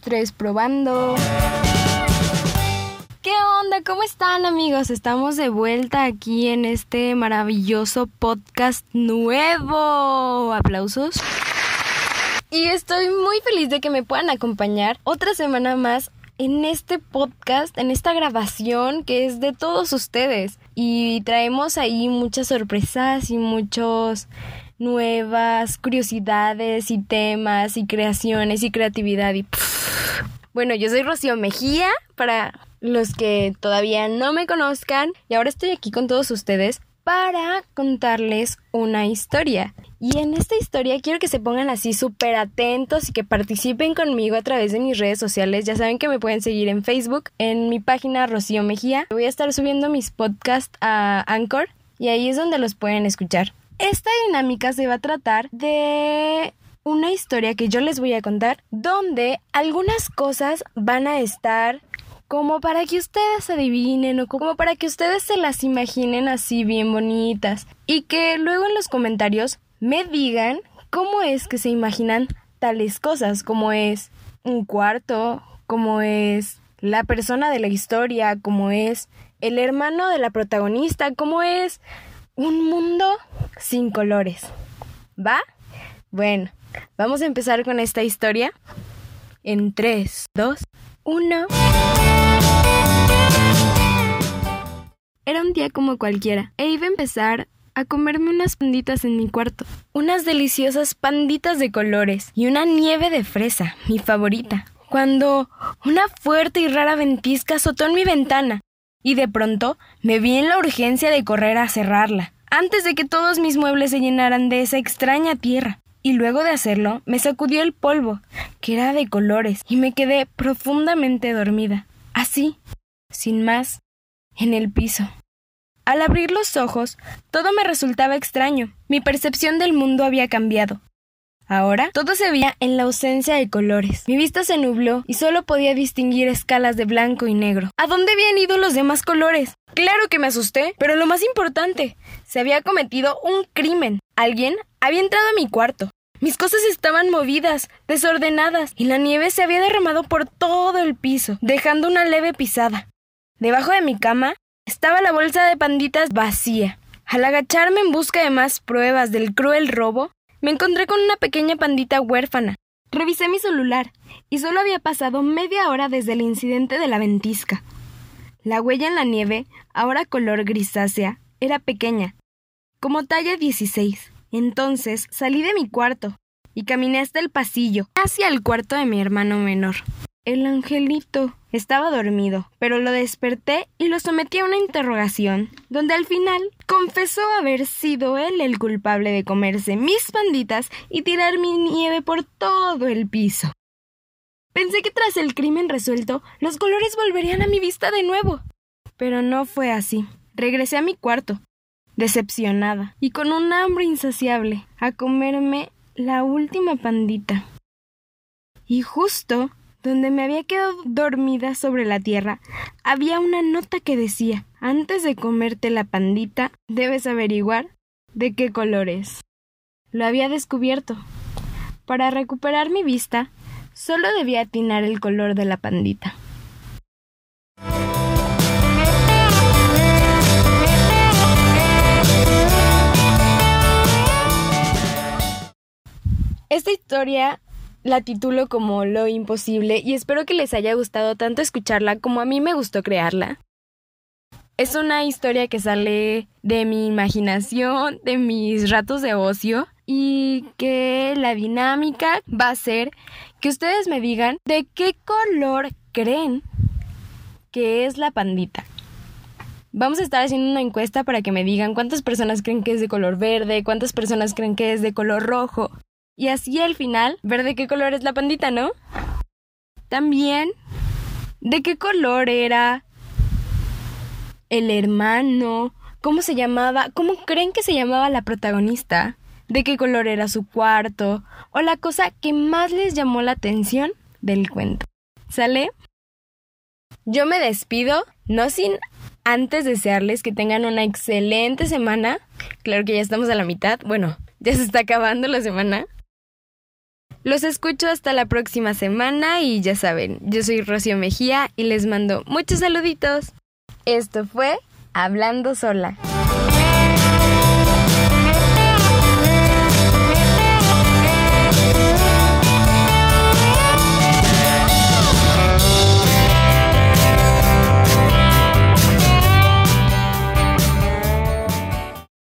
tres, probando. ¿Qué onda? ¿Cómo están amigos? Estamos de vuelta aquí en este maravilloso podcast nuevo. Aplausos. Y estoy muy feliz de que me puedan acompañar otra semana más en este podcast, en esta grabación que es de todos ustedes. Y traemos ahí muchas sorpresas y muchos nuevas curiosidades y temas y creaciones y creatividad y bueno, yo soy Rocío Mejía para los que todavía no me conozcan y ahora estoy aquí con todos ustedes para contarles una historia. Y en esta historia quiero que se pongan así súper atentos y que participen conmigo a través de mis redes sociales. Ya saben que me pueden seguir en Facebook, en mi página Rocío Mejía. Voy a estar subiendo mis podcasts a Anchor y ahí es donde los pueden escuchar. Esta dinámica se va a tratar de una historia que yo les voy a contar donde algunas cosas van a estar como para que ustedes adivinen o como para que ustedes se las imaginen así bien bonitas y que luego en los comentarios me digan cómo es que se imaginan tales cosas, como es un cuarto, como es la persona de la historia, como es el hermano de la protagonista, como es un mundo sin colores. ¿Va? Bueno, vamos a empezar con esta historia en 3, 2, 1. Era un día como cualquiera e iba a empezar a comerme unas panditas en mi cuarto. Unas deliciosas panditas de colores y una nieve de fresa, mi favorita. Cuando una fuerte y rara ventisca azotó en mi ventana y de pronto me vi en la urgencia de correr a cerrarla, antes de que todos mis muebles se llenaran de esa extraña tierra. Y luego de hacerlo, me sacudió el polvo, que era de colores, y me quedé profundamente dormida, así, sin más, en el piso. Al abrir los ojos, todo me resultaba extraño. Mi percepción del mundo había cambiado. Ahora todo se veía en la ausencia de colores. Mi vista se nubló y solo podía distinguir escalas de blanco y negro. ¿A dónde habían ido los demás colores? Claro que me asusté, pero lo más importante, se había cometido un crimen. Alguien había entrado a mi cuarto. Mis cosas estaban movidas, desordenadas, y la nieve se había derramado por todo el piso, dejando una leve pisada. Debajo de mi cama estaba la bolsa de panditas vacía. Al agacharme en busca de más pruebas del cruel robo, me encontré con una pequeña pandita huérfana. Revisé mi celular y solo había pasado media hora desde el incidente de la ventisca. La huella en la nieve, ahora color grisácea, era pequeña, como talla 16. Entonces salí de mi cuarto y caminé hasta el pasillo, hacia el cuarto de mi hermano menor. El angelito estaba dormido, pero lo desperté y lo sometí a una interrogación, donde al final confesó haber sido él el culpable de comerse mis panditas y tirar mi nieve por todo el piso. Pensé que tras el crimen resuelto, los colores volverían a mi vista de nuevo. Pero no fue así. Regresé a mi cuarto, decepcionada y con un hambre insaciable, a comerme la última pandita. Y justo donde me había quedado dormida sobre la tierra, había una nota que decía Antes de comerte la pandita, debes averiguar de qué color es. Lo había descubierto. Para recuperar mi vista, solo debía atinar el color de la pandita. Esta historia la titulo como Lo Imposible y espero que les haya gustado tanto escucharla como a mí me gustó crearla. Es una historia que sale de mi imaginación, de mis ratos de ocio y que la dinámica va a ser que ustedes me digan de qué color creen que es la pandita. Vamos a estar haciendo una encuesta para que me digan cuántas personas creen que es de color verde, cuántas personas creen que es de color rojo. Y así al final, ver de qué color es la pandita, ¿no? También, ¿de qué color era el hermano? ¿Cómo se llamaba? ¿Cómo creen que se llamaba la protagonista? ¿De qué color era su cuarto? O la cosa que más les llamó la atención del cuento. ¿Sale? Yo me despido, no sin antes desearles que tengan una excelente semana. Claro que ya estamos a la mitad. Bueno, ya se está acabando la semana. Los escucho hasta la próxima semana y ya saben, yo soy Rocío Mejía y les mando muchos saluditos. Esto fue Hablando Sola.